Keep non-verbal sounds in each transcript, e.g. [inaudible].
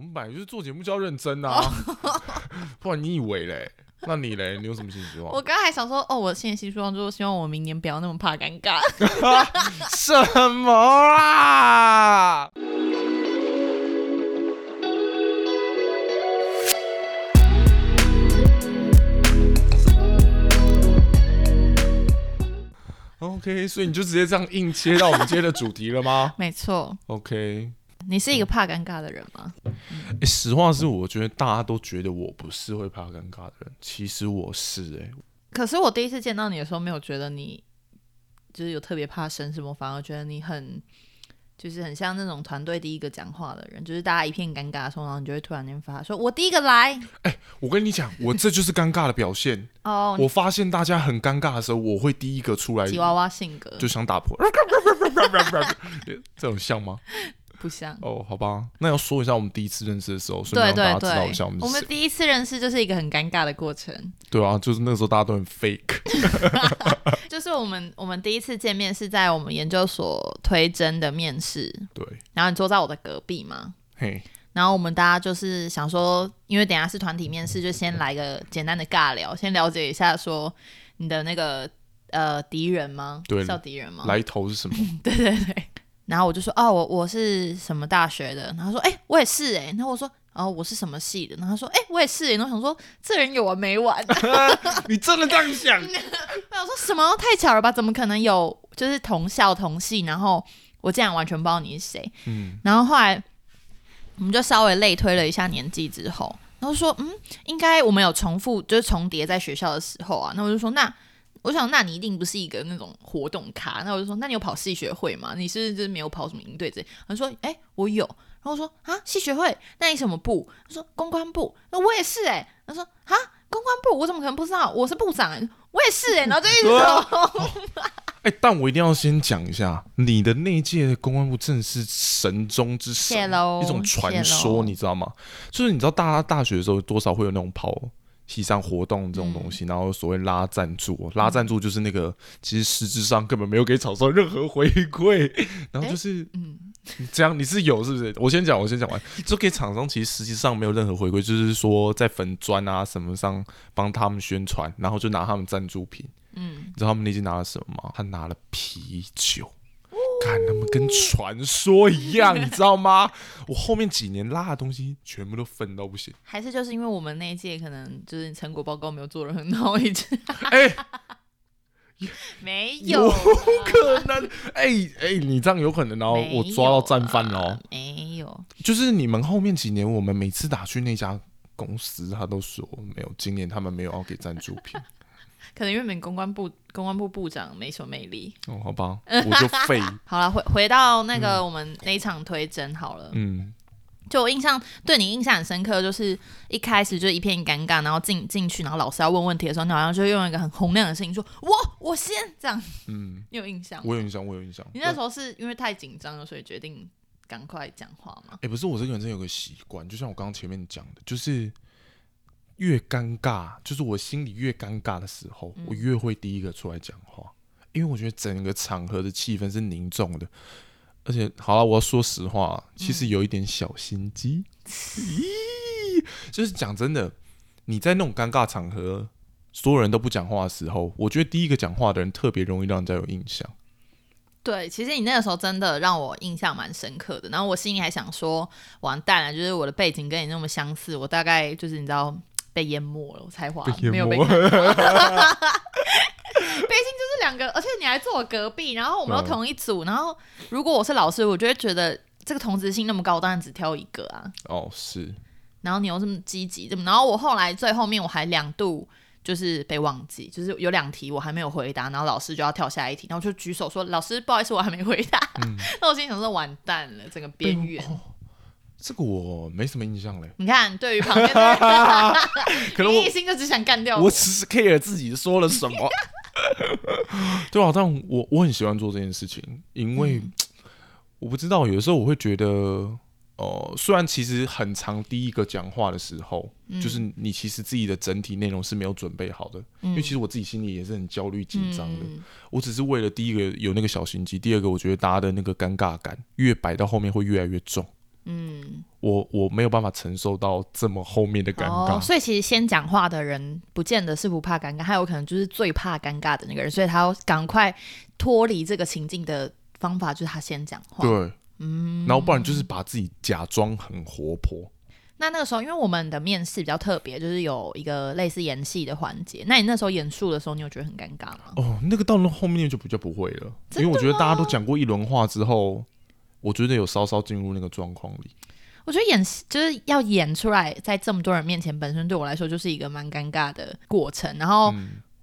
我们本来就是做节目就要认真啊，[laughs] 不然你以为嘞？那你嘞？你有什么新希望？我刚刚还想说，哦，我现在新希望就是希望我明年不要那么怕尴尬。[laughs] 什么啊？OK，所以你就直接这样硬切到我们今天的主题了吗？[laughs] 没错。OK，你是一个怕尴尬的人吗？哎，实话是，我觉得大家都觉得我不是会怕尴尬的人，其实我是哎。可是我第一次见到你的时候，没有觉得你就是有特别怕生什么，反而觉得你很。就是很像那种团队第一个讲话的人，就是大家一片尴尬的时候，然后你就会突然间发说：“我第一个来。”哎，我跟你讲，我这就是尴尬的表现 [laughs] 哦。我发现大家很尴尬的时候，我会第一个出来。[laughs] 吉娃娃性格就想打破，[laughs] 这种像吗？不像哦，好吧，那要说一下我们第一次认识的时候，顺便让大家知道一下我们。我们第一次认识就是一个很尴尬的过程。对啊，就是那个时候大家都很 fake。[laughs] [laughs] 就是我们我们第一次见面是在我们研究所推甄的面试。对。然后你坐在我的隔壁嘛。嘿。然后我们大家就是想说，因为等下是团体面试，就先来个简单的尬聊，先了解一下说你的那个呃敌人吗？对。叫敌人吗？来头是什么？对 [laughs] 对对。然后我就说哦，我我是什么大学的？然后说哎，我也是哎。然后我说哦，我是什么系的？然后他说哎，我也是。然后想说这人有完没完？[laughs] 你真的这样想？[laughs] 我想说什么太巧了吧？怎么可能有就是同校同系？然后我竟然完全不知道你是谁。嗯。然后后来我们就稍微类推了一下年纪之后，然后说嗯，应该我们有重复就是重叠在学校的时候啊。那我就说那。我想，那你一定不是一个那种活动咖。那我就说，那你有跑系学会吗？你是不是就是没有跑什么营队之类？他说，哎，我有。然后我说，啊，系学会？那你什么部？他说，公关部。那我也是哎。他说，啊，公关部？我怎么可能不知道？我是部长。我也是哎。然后就一直说，哎，但我一定要先讲一下，你的那一届公关部真的是神中之神，一种传说，你知道吗？就是你知道，大家大学的时候多少会有那种跑。系上活动这种东西，然后所谓拉赞助，拉赞助就是那个，其实实质上根本没有给厂商任何回馈，[laughs] 然后就是，嗯，这样你是有是不是？我先讲，我先讲完，就给厂商其实实际上没有任何回馈，就是说在粉砖啊什么上帮他们宣传，然后就拿他们赞助品，嗯，你知道他们那天拿了什么吗？他拿了啤酒。看他们跟传说一样，[laughs] 你知道吗？我后面几年拉的东西全部都分到不行。还是就是因为我们那一届可能就是成果报告没有做的很好，一直哎，[laughs] 没有可能哎哎，你这样有可能，然后我抓到战犯哦，没有，就是你们后面几年，我们每次打去那家公司，他都说没有，今年他们没有要给赞助品。可能因为们公关部公关部部长没什么魅力哦，好吧，我就废。[laughs] 好了，回回到那个我们那一场推甄好了。嗯，就我印象对你印象很深刻，就是一开始就一片尴尬，然后进进去，然后老师要问问题的时候，你好像就用一个很洪亮的声音说：“我我先这样。”嗯，你有印象？我有印象，我有印象。你那时候是因为太紧张了，所以决定赶快讲话吗？哎，不是，我这个人真有个习惯，就像我刚刚前面讲的，就是。越尴尬，就是我心里越尴尬的时候，我越会第一个出来讲话，因为我觉得整个场合的气氛是凝重的，而且好了，我要说实话，其实有一点小心机，咦，[laughs] 就是讲真的，你在那种尴尬场合，所有人都不讲话的时候，我觉得第一个讲话的人特别容易让人家有印象。对，其实你那个时候真的让我印象蛮深刻的，然后我心里还想说，完蛋了，就是我的背景跟你那么相似，我大概就是你知道。被淹没了，我才华没有被看。[laughs] [laughs] 北京就是两个，而且你还坐我隔壁，然后我们又同一组，然后如果我是老师，我就会觉得这个同质性那么高，当然只挑一个啊。哦，是。然后你又这么积极，这么，然后我后来最后面我还两度就是被忘记，就是有两题我还没有回答，然后老师就要跳下一题，然后就举手说：“老师，不好意思，我还没回答。[laughs] ”那我心想说：“完蛋了，整个边缘。”这个我没什么印象嘞。你看，对于旁边，[laughs] 可能我一心就只想干掉我。我只是 care 自己说了什么，[laughs] 对啊，但我我很喜欢做这件事情，因为我不知道，有的时候我会觉得，哦，虽然其实很长，第一个讲话的时候，就是你其实自己的整体内容是没有准备好的，因为其实我自己心里也是很焦虑紧张的。我只是为了第一个有那个小心机，第二个我觉得大家的那个尴尬感越摆到后面会越来越重。嗯，我我没有办法承受到这么后面的尴尬。所以其实先讲话的人，不见得是不怕尴尬，他有可能就是最怕尴尬的那个人，所以他要赶快脱离这个情境的方法，就是他先讲话。对，嗯，然后不然就是把自己假装很活泼。那那个时候，因为我们的面试比较特别，就是有一个类似演戏的环节。那你那时候演述的时候，你有觉得很尴尬吗？哦，那个到了后面就比较不会了，因为我觉得大家都讲过一轮话之后，我觉得有稍稍进入那个状况里。我觉得演戏就是要演出来，在这么多人面前，本身对我来说就是一个蛮尴尬的过程。然后。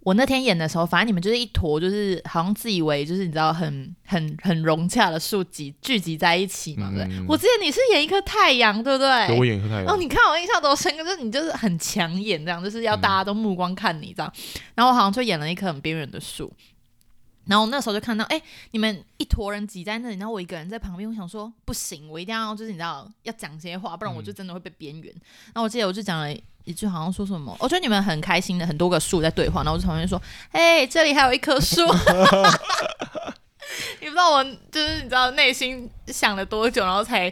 我那天演的时候，反正你们就是一坨，就是好像自以为就是你知道很很很融洽的树集聚集在一起嘛，对不对？我记得你是演一颗太阳，对不对？我演一颗太阳。哦，你看我印象多深刻，就是你就是很抢眼，这样就是要大家都目光看你这样。然后我好像就演了一棵很边缘的树。然后那时候就看到，哎，你们一坨人挤在那里，然后我一个人在旁边，我想说不行，我一定要就是你知道要讲些话，不然我就真的会被边缘。然后我记得我就讲了一句，好像说什么，我觉得你们很开心的，很多个树在对话，然后我就旁边说，哎，这里还有一棵树。[laughs] [laughs] 你不知道我就是你知道内心想了多久，然后才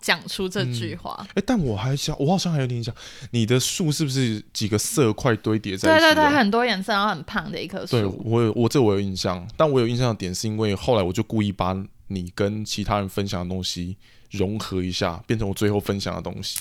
讲出这句话。哎，但我还想，我好像还有点想，你的树是不是几个色块堆叠在一起？对对对，很多颜色，然后很胖的一棵树。对我有我这我有印象，但我有印象的点是因为后来我就故意把你跟其他人分享的东西融合一下，变成我最后分享的东西。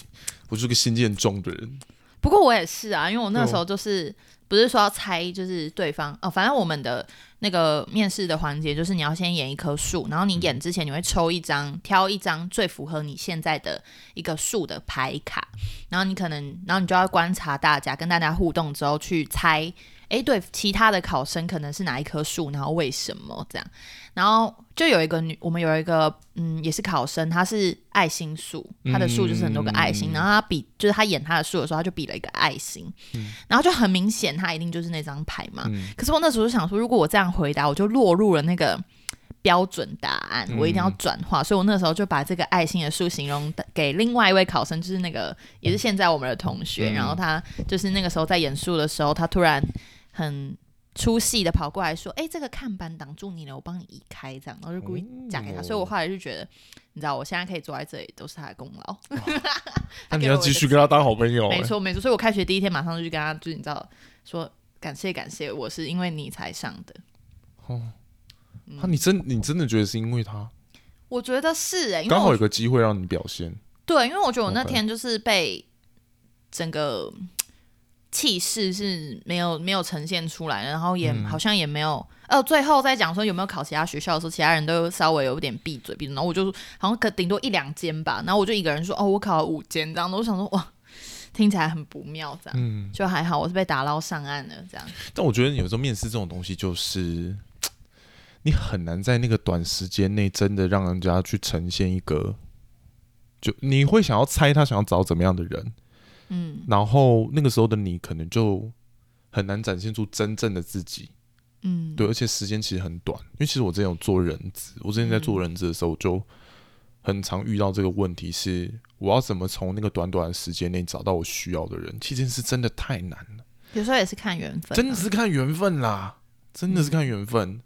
我是个心渐重的人。不过我也是啊，因为我那时候就是不是说要猜，就是对方哦，反正我们的。那个面试的环节就是你要先演一棵树，然后你演之前你会抽一张，挑一张最符合你现在的一个树的牌卡，然后你可能，然后你就要观察大家，跟大家互动之后去猜。诶，对，其他的考生可能是哪一棵树，然后为什么这样？然后就有一个女，我们有一个嗯，也是考生，她是爱心树，她的树就是很多个爱心，然后她比就是她演她的树的时候，她就比了一个爱心，然后就很明显，她一定就是那张牌嘛。可是我那时候就想说，如果我这样回答，我就落入了那个标准答案，我一定要转化，所以我那时候就把这个爱心的树形容给另外一位考生，就是那个也是现在我们的同学，然后他就是那个时候在演树的时候，他突然。很出戏的跑过来说：“哎，这个看板挡住你了，我帮你移开。”这样，然后就故意讲给他。所以我后来就觉得，你知道，我现在可以坐在这里，都是他的功劳。[laughs] 那你要继续跟他当好朋友。没错，没错。所以我开学第一天马上就去跟他，就是你知道，说感谢感谢，我是因为你才上的。哦，那你真你真的觉得是因为他？我觉得是哎，刚好有个机会让你表现。对，因为我觉得我那天就是被整个。气势是没有没有呈现出来，然后也好像也没有，呃，最后在讲说有没有考其他学校的时候，其他人都稍微有点闭嘴闭嘴，然后我就好像可顶多一两间吧，然后我就一个人说哦，我考了五间这样，我想说哇，听起来很不妙这样，嗯，就还好我是被打捞上岸了这样。但我觉得有时候面试这种东西，就是你很难在那个短时间内真的让人家去呈现一个，就你会想要猜他想要找怎么样的人。嗯，然后那个时候的你可能就很难展现出真正的自己，嗯，对，而且时间其实很短，因为其实我之前有做人质，我之前在做人质的时候就很常遇到这个问题，是我要怎么从那个短短的时间内找到我需要的人，其实是真的太难了。有时候也是看缘分，真的是看缘分啦，真的是看缘分。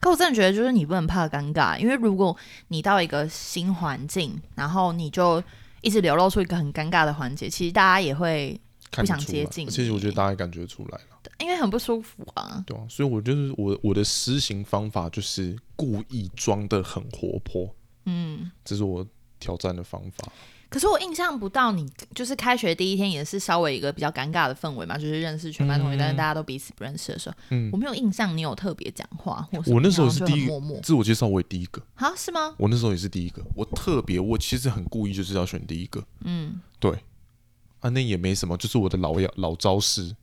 可我真的觉得，就是你不能怕尴尬，因为如果你到一个新环境，然后你就。一直流露出一个很尴尬的环节，其实大家也会不想接近。其实我觉得大家感觉出来了，因为很不舒服啊。对啊，所以我就是我我的施行方法就是故意装的很活泼，嗯，这是我挑战的方法。可是我印象不到你，就是开学第一天也是稍微一个比较尴尬的氛围嘛，就是认识全班同学，但是大家都彼此不认识的时候，嗯，我没有印象你有特别讲话，或我那时候是第一个自我介绍，我也第一个。啊？是吗？我那时候也是第一个，我特别，我其实很故意就是要选第一个，嗯，对，啊，那也没什么，就是我的老样老招式。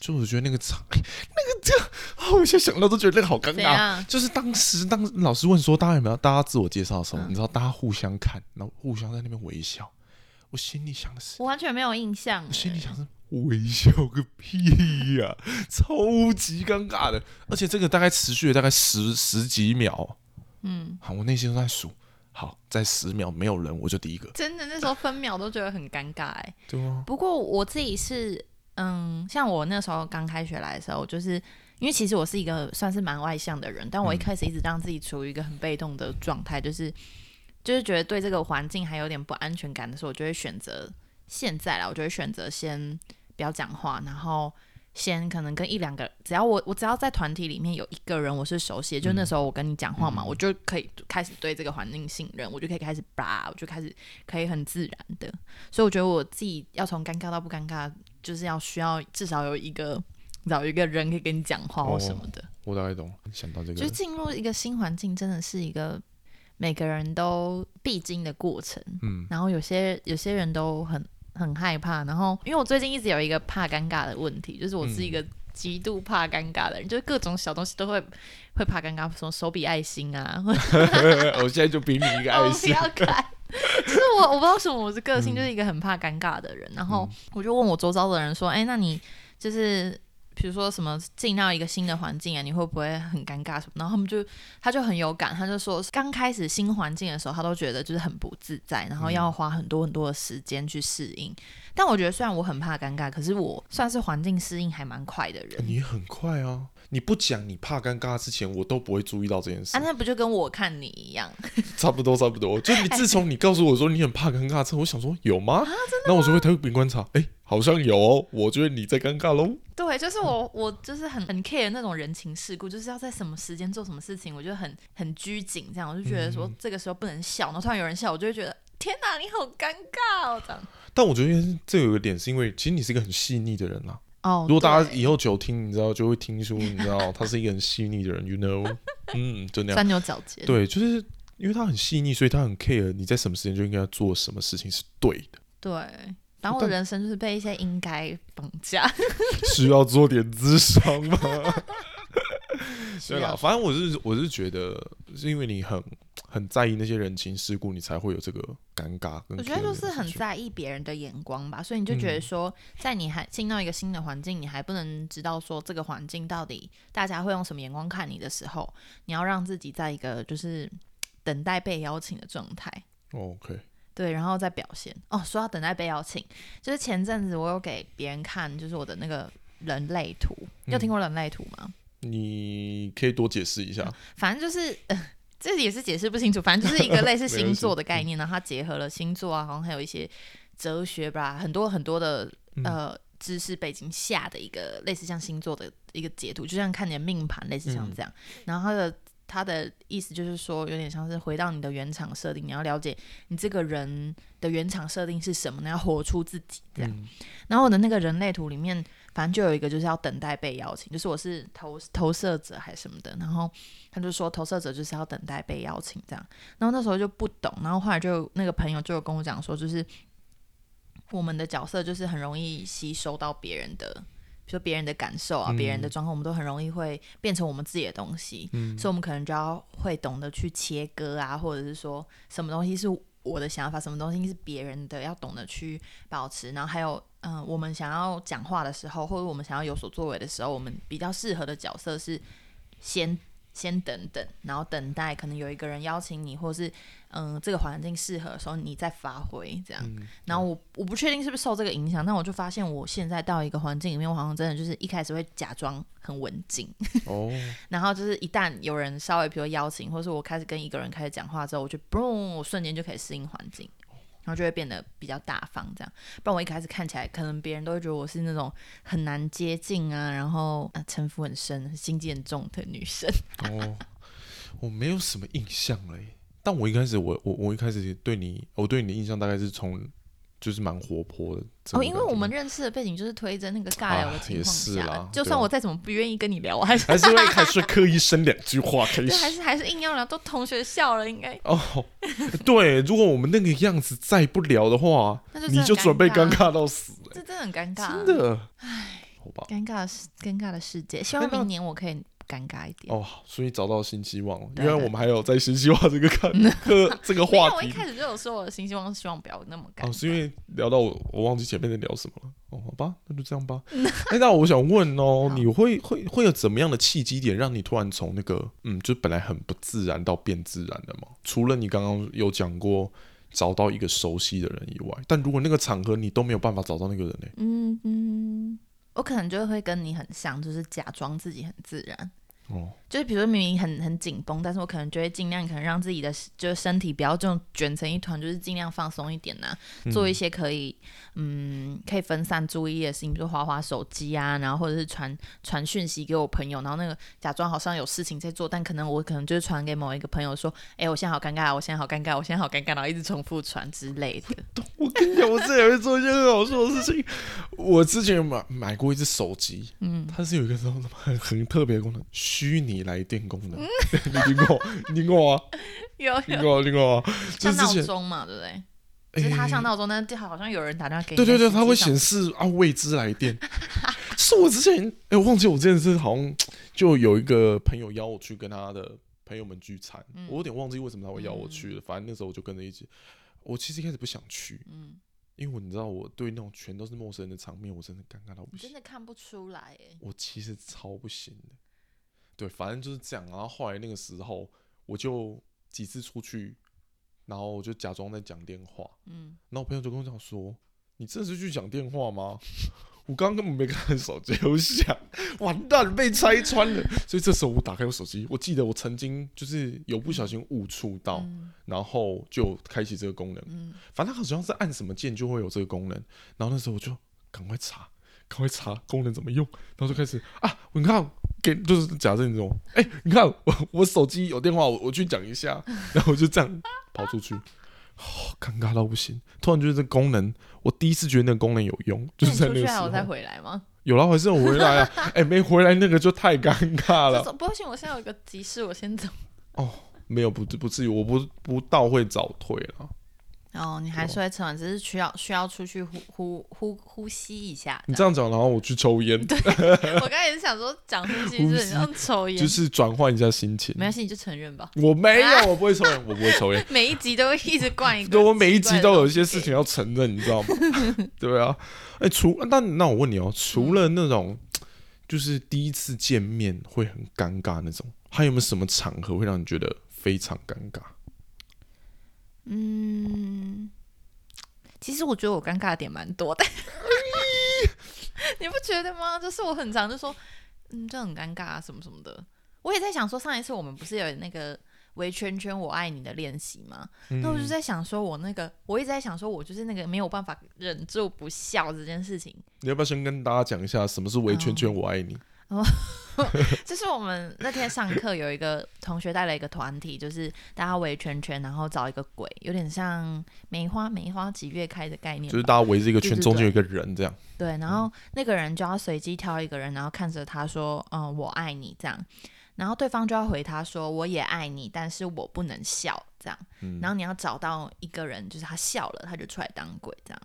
就我觉得那个场，那 [laughs] 个这样，我现在想到都觉得那个好尴尬。就是当时当老师问说大家有没有大家自我介绍的时候，你知道大家互相看，然后互相在那边微笑。我心里想的是，我完全没有印象。我心里想是微笑个屁呀，超级尴尬的。而且这个大概持续了大概十十几秒。嗯，好，我内心都在数，好，在十秒没有人我就第一个。真的那时候分秒都觉得很尴尬哎。对啊。不过我自己是。嗯，像我那时候刚开学来的时候，就是因为其实我是一个算是蛮外向的人，但我一开始一直让自己处于一个很被动的状态，就是就是觉得对这个环境还有点不安全感的时候，我就会选择现在啦，我就会选择先不要讲话，然后先可能跟一两个，只要我我只要在团体里面有一个人我是熟悉，就那时候我跟你讲话嘛，我就可以开始对这个环境信任，我就可以开始叭，我就开始可以很自然的。所以我觉得我自己要从尴尬到不尴尬，就是要需要至少有一个找一个人可以跟你讲话或什么的。我大概懂，想到这个，就进入一个新环境真的是一个每个人都必经的过程。嗯，然后有些有些人都很很害怕，然后因为我最近一直有一个怕尴尬的问题，就是我是一个极度怕尴尬的人，就是各种小东西都会会怕尴尬，什么手比爱心啊，[laughs] 我现在就比你一个爱心，不要看，[laughs] 就是我我不知道什么，我是个性就是一个很怕尴尬的人，然后我就问我周遭的人说，哎，那你就是。比如说什么进到一个新的环境啊，你会不会很尴尬什么？然后他们就他就很有感，他就说刚开始新环境的时候，他都觉得就是很不自在，然后要花很多很多的时间去适应。但我觉得虽然我很怕尴尬，可是我算是环境适应还蛮快的人。你很快啊！你不讲你怕尴尬之前，我都不会注意到这件事。啊，那不就跟我看你一样？[laughs] 差不多，差不多。就你自从你告诉我说你很怕尴尬之后，我想说有吗？那我就会特别观察，哎，好像有哦。我觉得你在尴尬喽。对，就是我，[laughs] 我就是很很 care 那种人情世故，就是要在什么时间做什么事情，我就很很拘谨，这样我就觉得说这个时候不能笑，然后突然有人笑，我就会觉得天哪，你好尴尬哦，这样。但我觉得这有个点是因为，其实你是一个很细腻的人啊。哦，如果大家以后久听，你知道就会听出，你知道 [laughs] 他是一个很细腻的人，you know，嗯，就那样。钻牛角尖。对，就是因为他很细腻，所以他很 care 你在什么时间就应该做什么事情是对的。对，然后我的人生就是被一些应该绑架，需要做点智商吗？[laughs] 对了，反正我是我是觉得是因为你很。很在意那些人情世故，你才会有这个尴尬。我觉得就是很在意别人的眼光吧，所以你就觉得说，在你还进到一个新的环境，你还不能知道说这个环境到底大家会用什么眼光看你的时候，你要让自己在一个就是等待被邀请的状态。OK，对，然后再表现。哦，说到等待被邀请，就是前阵子我有给别人看，就是我的那个人类图。你有听过人类图吗？你可以多解释一下。反正就是。[laughs] 这也是解释不清楚，反正就是一个类似 [laughs] 星座的概念，然后它结合了星座啊，好像还有一些哲学吧，很多很多的呃知识背景下的一个类似像星座的一个解读，就像看你的命盘，类似像这样。然后它的它的意思就是说，有点像是回到你的原厂设定，你要了解你这个人的原厂设定是什么，你要活出自己这样。然后我的那个人类图里面。反正就有一个就是要等待被邀请，就是我是投投射者还是什么的，然后他就说投射者就是要等待被邀请这样，然后那时候就不懂，然后后来就那个朋友就有跟我讲说，就是我们的角色就是很容易吸收到别人的，比如说别人的感受啊，别人的状况，我们都很容易会变成我们自己的东西，嗯，所以我们可能就要会懂得去切割啊，或者是说什么东西是我的想法，什么东西是别人的，要懂得去保持，然后还有。嗯，我们想要讲话的时候，或者我们想要有所作为的时候，我们比较适合的角色是先先等等，然后等待可能有一个人邀请你，或是嗯这个环境适合的时候，你再发挥这样。然后我我不确定是不是受这个影响，但我就发现我现在到一个环境里面，我好像真的就是一开始会假装很文静哦，[laughs] 然后就是一旦有人稍微比如邀请，或是我开始跟一个人开始讲话之后，我就嘣，我瞬间就可以适应环境。然后就会变得比较大方，这样。不然我一开始看起来，可能别人都会觉得我是那种很难接近啊，然后啊城府很深、心机很重的女生。[laughs] 哦，我没有什么印象嘞。但我一开始，我我我一开始对你，我对你的印象大概是从。就是蛮活泼的哦，因为我们认识的背景就是推着那个尬聊的情况下，就算我再怎么不愿意跟你聊，我还是还是会还是刻意生两句话开始，还是还是硬要聊，都同学笑了应该哦。对，如果我们那个样子再不聊的话，那就你就准备尴尬到死，这真的很尴尬，真的，唉，好吧，尴尬的世尴尬的世界，希望明年我可以。尴尬一点哦，所以找到新希望了。因为我们还有在新希望这个看课 [laughs] 这个话题。我一开始就有说我的新希望是希望不要那么尴尬。哦，是因为聊到我，我忘记前面在聊什么了。哦，好吧，那就这样吧。[laughs] 哎，那我想问哦，你会会会有怎么样的契机点，让你突然从那个嗯，就本来很不自然到变自然的吗？除了你刚刚有讲过找到一个熟悉的人以外，但如果那个场合你都没有办法找到那个人呢？嗯嗯，我可能就会跟你很像，就是假装自己很自然。哦。就是比如说明明很很紧绷，但是我可能就会尽量可能让自己的就是身体不要这种卷成一团，就是尽量放松一点呐，做一些可以嗯可以分散注意力的事情，比如划划手机啊，然后或者是传传讯息给我朋友，然后那个假装好像有事情在做，但可能我可能就是传给某一个朋友说，哎，我现在好尴尬，我现在好尴尬，我现在好尴尬，然后一直重复传之类的。我跟你讲，我之前会做一件很好笑的事情，我之前买买过一只手机，嗯，它是有一个什么很很特别的功能，虚拟来电功能。你听过？你听过吗？有听过？听过吗？像闹钟嘛，对不对？就是它像闹钟，但好像有人打电话给你。对对对，它会显示啊未知来电。[laughs] 是我之前哎，我忘记我之前是好像就有一个朋友邀我去跟他的朋友们聚餐，我有点忘记为什么他会邀我去了。反正那时候我就跟着一起。我其实一开始不想去，嗯，因为我你知道我对那种全都是陌生人的场面，我真的尴尬到不行。真的看不出来哎。我其实超不行的。对，反正就是这样。然后后来那个时候，我就几次出去，然后我就假装在讲电话。嗯，然后我朋友就跟我讲说：“你这是去讲电话吗？” [laughs] 我刚刚根本没看手机，我想完蛋被拆穿了。所以这时候我打开我手机，我记得我曾经就是有不小心误触到，然后就开启这个功能。嗯，反正好像是按什么键就会有这个功能。然后那时候我就赶快查，赶快查功能怎么用，然后就开始啊，你看。给就是假设你这种，哎，你看我我手机有电话，我我去讲一下，然后我就这样跑出去，哦，尴尬到不行。突然觉得这功能，我第一次觉得那个功能有用，就是在那个时候。再回来吗？有了，还是我回来啊？哎，没回来那个就太尴尬了。不行，我现在有个急事，我先走。哦，没有，不不至于，我不不到会早退了。哦，你还是会吃完，只是需要需要出去呼呼呼呼吸一下。你这样讲，然后我去抽烟。对，[laughs] 我刚才也是想说讲呼吸是像抽烟，就是转换一下心情。没关系，你就承认吧。我没有，我不会抽烟，我不会抽烟。[laughs] 每一集都会一直灌一个。对，我每一集都有一些事情要承认，你知道吗？[laughs] 对啊。哎，除那那我问你哦，除了那种就是第一次见面会很尴尬那种，还有没有什么场合会让你觉得非常尴尬？嗯，其实我觉得我尴尬的点蛮多的，你不觉得吗？就是我很常就说，嗯，这很尴尬啊，什么什么的。我也在想说，上一次我们不是有那个围圈圈我爱你的练习吗？那我就在想说，我那个我一直在想说，我就是那个没有办法忍住不笑这件事情。你要不要先跟大家讲一下，什么是围圈圈我爱你？哦，[laughs] 就是我们那天上课有一个同学带了一个团体，就是大家围圈圈，然后找一个鬼，有点像梅花梅花几月开的概念，就是大家围着一个圈，中间有一个人这样。对，然后那个人就要随机挑一个人，然后看着他说：“嗯，我爱你。”这样，然后对方就要回他说：“我也爱你，但是我不能笑。”这样，然后你要找到一个人，就是他笑了，他就出来当鬼这样。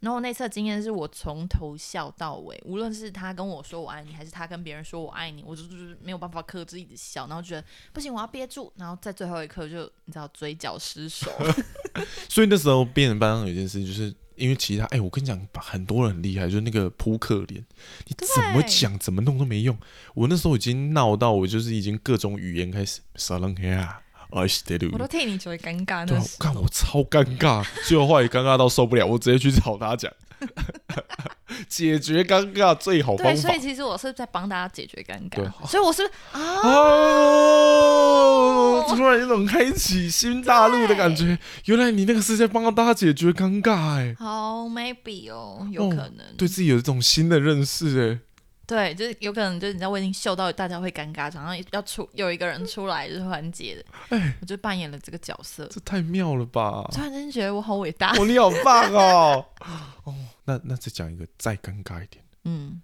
然后那次经验是我从头笑到尾，无论是他跟我说我爱你，还是他跟别人说我爱你，我就就是没有办法克制一直笑，然后觉得不行，我要憋住，然后在最后一刻就你知道嘴角失手。[laughs] 所以那时候变成班上有一件事，就是因为其他哎，我跟你讲，很多人很厉害，就是那个扑克脸，你怎么讲怎么弄都没用。我那时候已经闹到我就是已经各种语言开始撒冷嘿啊。我都替你觉得尴尬，对，看我超尴尬，[laughs] 最后话也尴尬到受不了，我直接去找他讲，[laughs] 解决尴尬最好方法。对，所以其实我是在帮大家解决尴尬，所以我是啊，突然有种开启新大陆的感觉。原来你那个是在帮大家解决尴尬，哎，好，maybe 哦，有可能。对自己有一种新的认识，哎。对，就是有可能，就是你知道，我已经嗅到大家会尴尬，然后要出有一个人出来就是缓解的，哎，我就扮演了这个角色，这太妙了吧！突然间觉得我好伟大，哦，你好棒哦！[laughs] 哦，那那再讲一个再尴尬一点，嗯，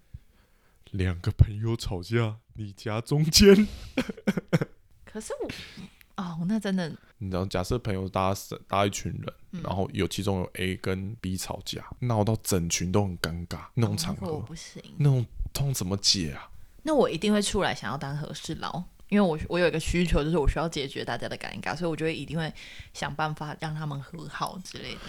两个朋友吵架，你夹中间，[laughs] 可是我，哦，那真的，[laughs] 你知道，假设朋友搭搭一群人，然后有其中有 A 跟 B 吵架，闹到整群都很尴尬那种场合，我不行，那种。通怎么解啊？那我一定会出来想要当和事佬，因为我我有一个需求，就是我需要解决大家的尴尬，所以我觉得一定会想办法让他们和好之类的。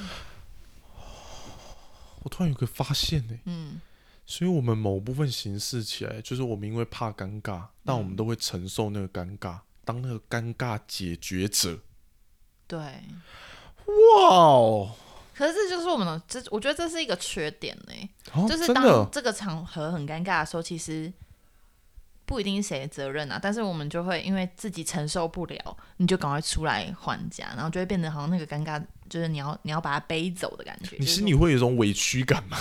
我突然有个发现呢，嗯，所以我们某部分形式起来，就是我们因为怕尴尬，但我们都会承受那个尴尬，当那个尴尬解决者。对，哇哦！可是这就是我们的，这我觉得这是一个缺点呢。就是当这个场合很尴尬的时候，其实不一定是谁的责任啊，但是我们就会因为自己承受不了，你就赶快出来还价，然后就会变得好像那个尴尬，就是你要你要把它背走的感觉。你心里会有一种委屈感吗？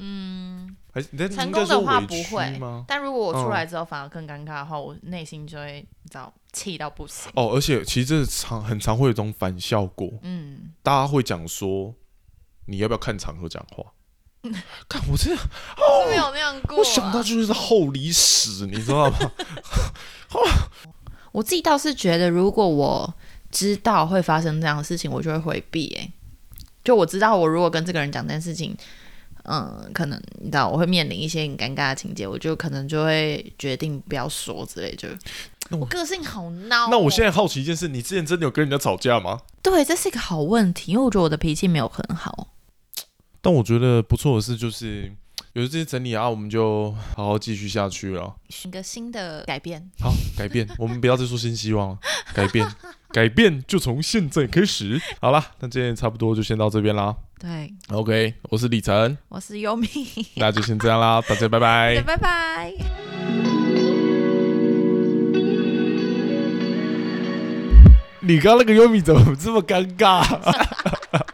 嗯，还是成功的话不会但如果我出来之后反而更尴尬的话，我内心就会你知道气到不行。哦，而且其实这常很常会有一种反效果，嗯，大家会讲说你要不要看场合讲话？[laughs] 看我这样，没有那样过。我想到就是厚礼史，你知道吗？[laughs] 我自己倒是觉得，如果我知道会发生这样的事情，我就会回避。哎，就我知道，我如果跟这个人讲这件事情，嗯，可能你知道我会面临一些很尴尬的情节，我就可能就会决定不要说之类。就我个性好孬。那我现在好奇一件事，你之前真的有跟人家吵架吗？对，这是一个好问题，因为我觉得我的脾气没有很好。但我觉得不错的是，就是有这些整理啊，我们就好好继续下去了。一个新的改变，好改变，我们不要再说新希望了，改变，改变就从现在开始。好了，那今天差不多就先到这边啦。对，OK，我是李晨，我是优米，那就先这样啦，大家拜拜，[laughs] 拜拜。你刚那个优米怎么这么尴尬？[laughs]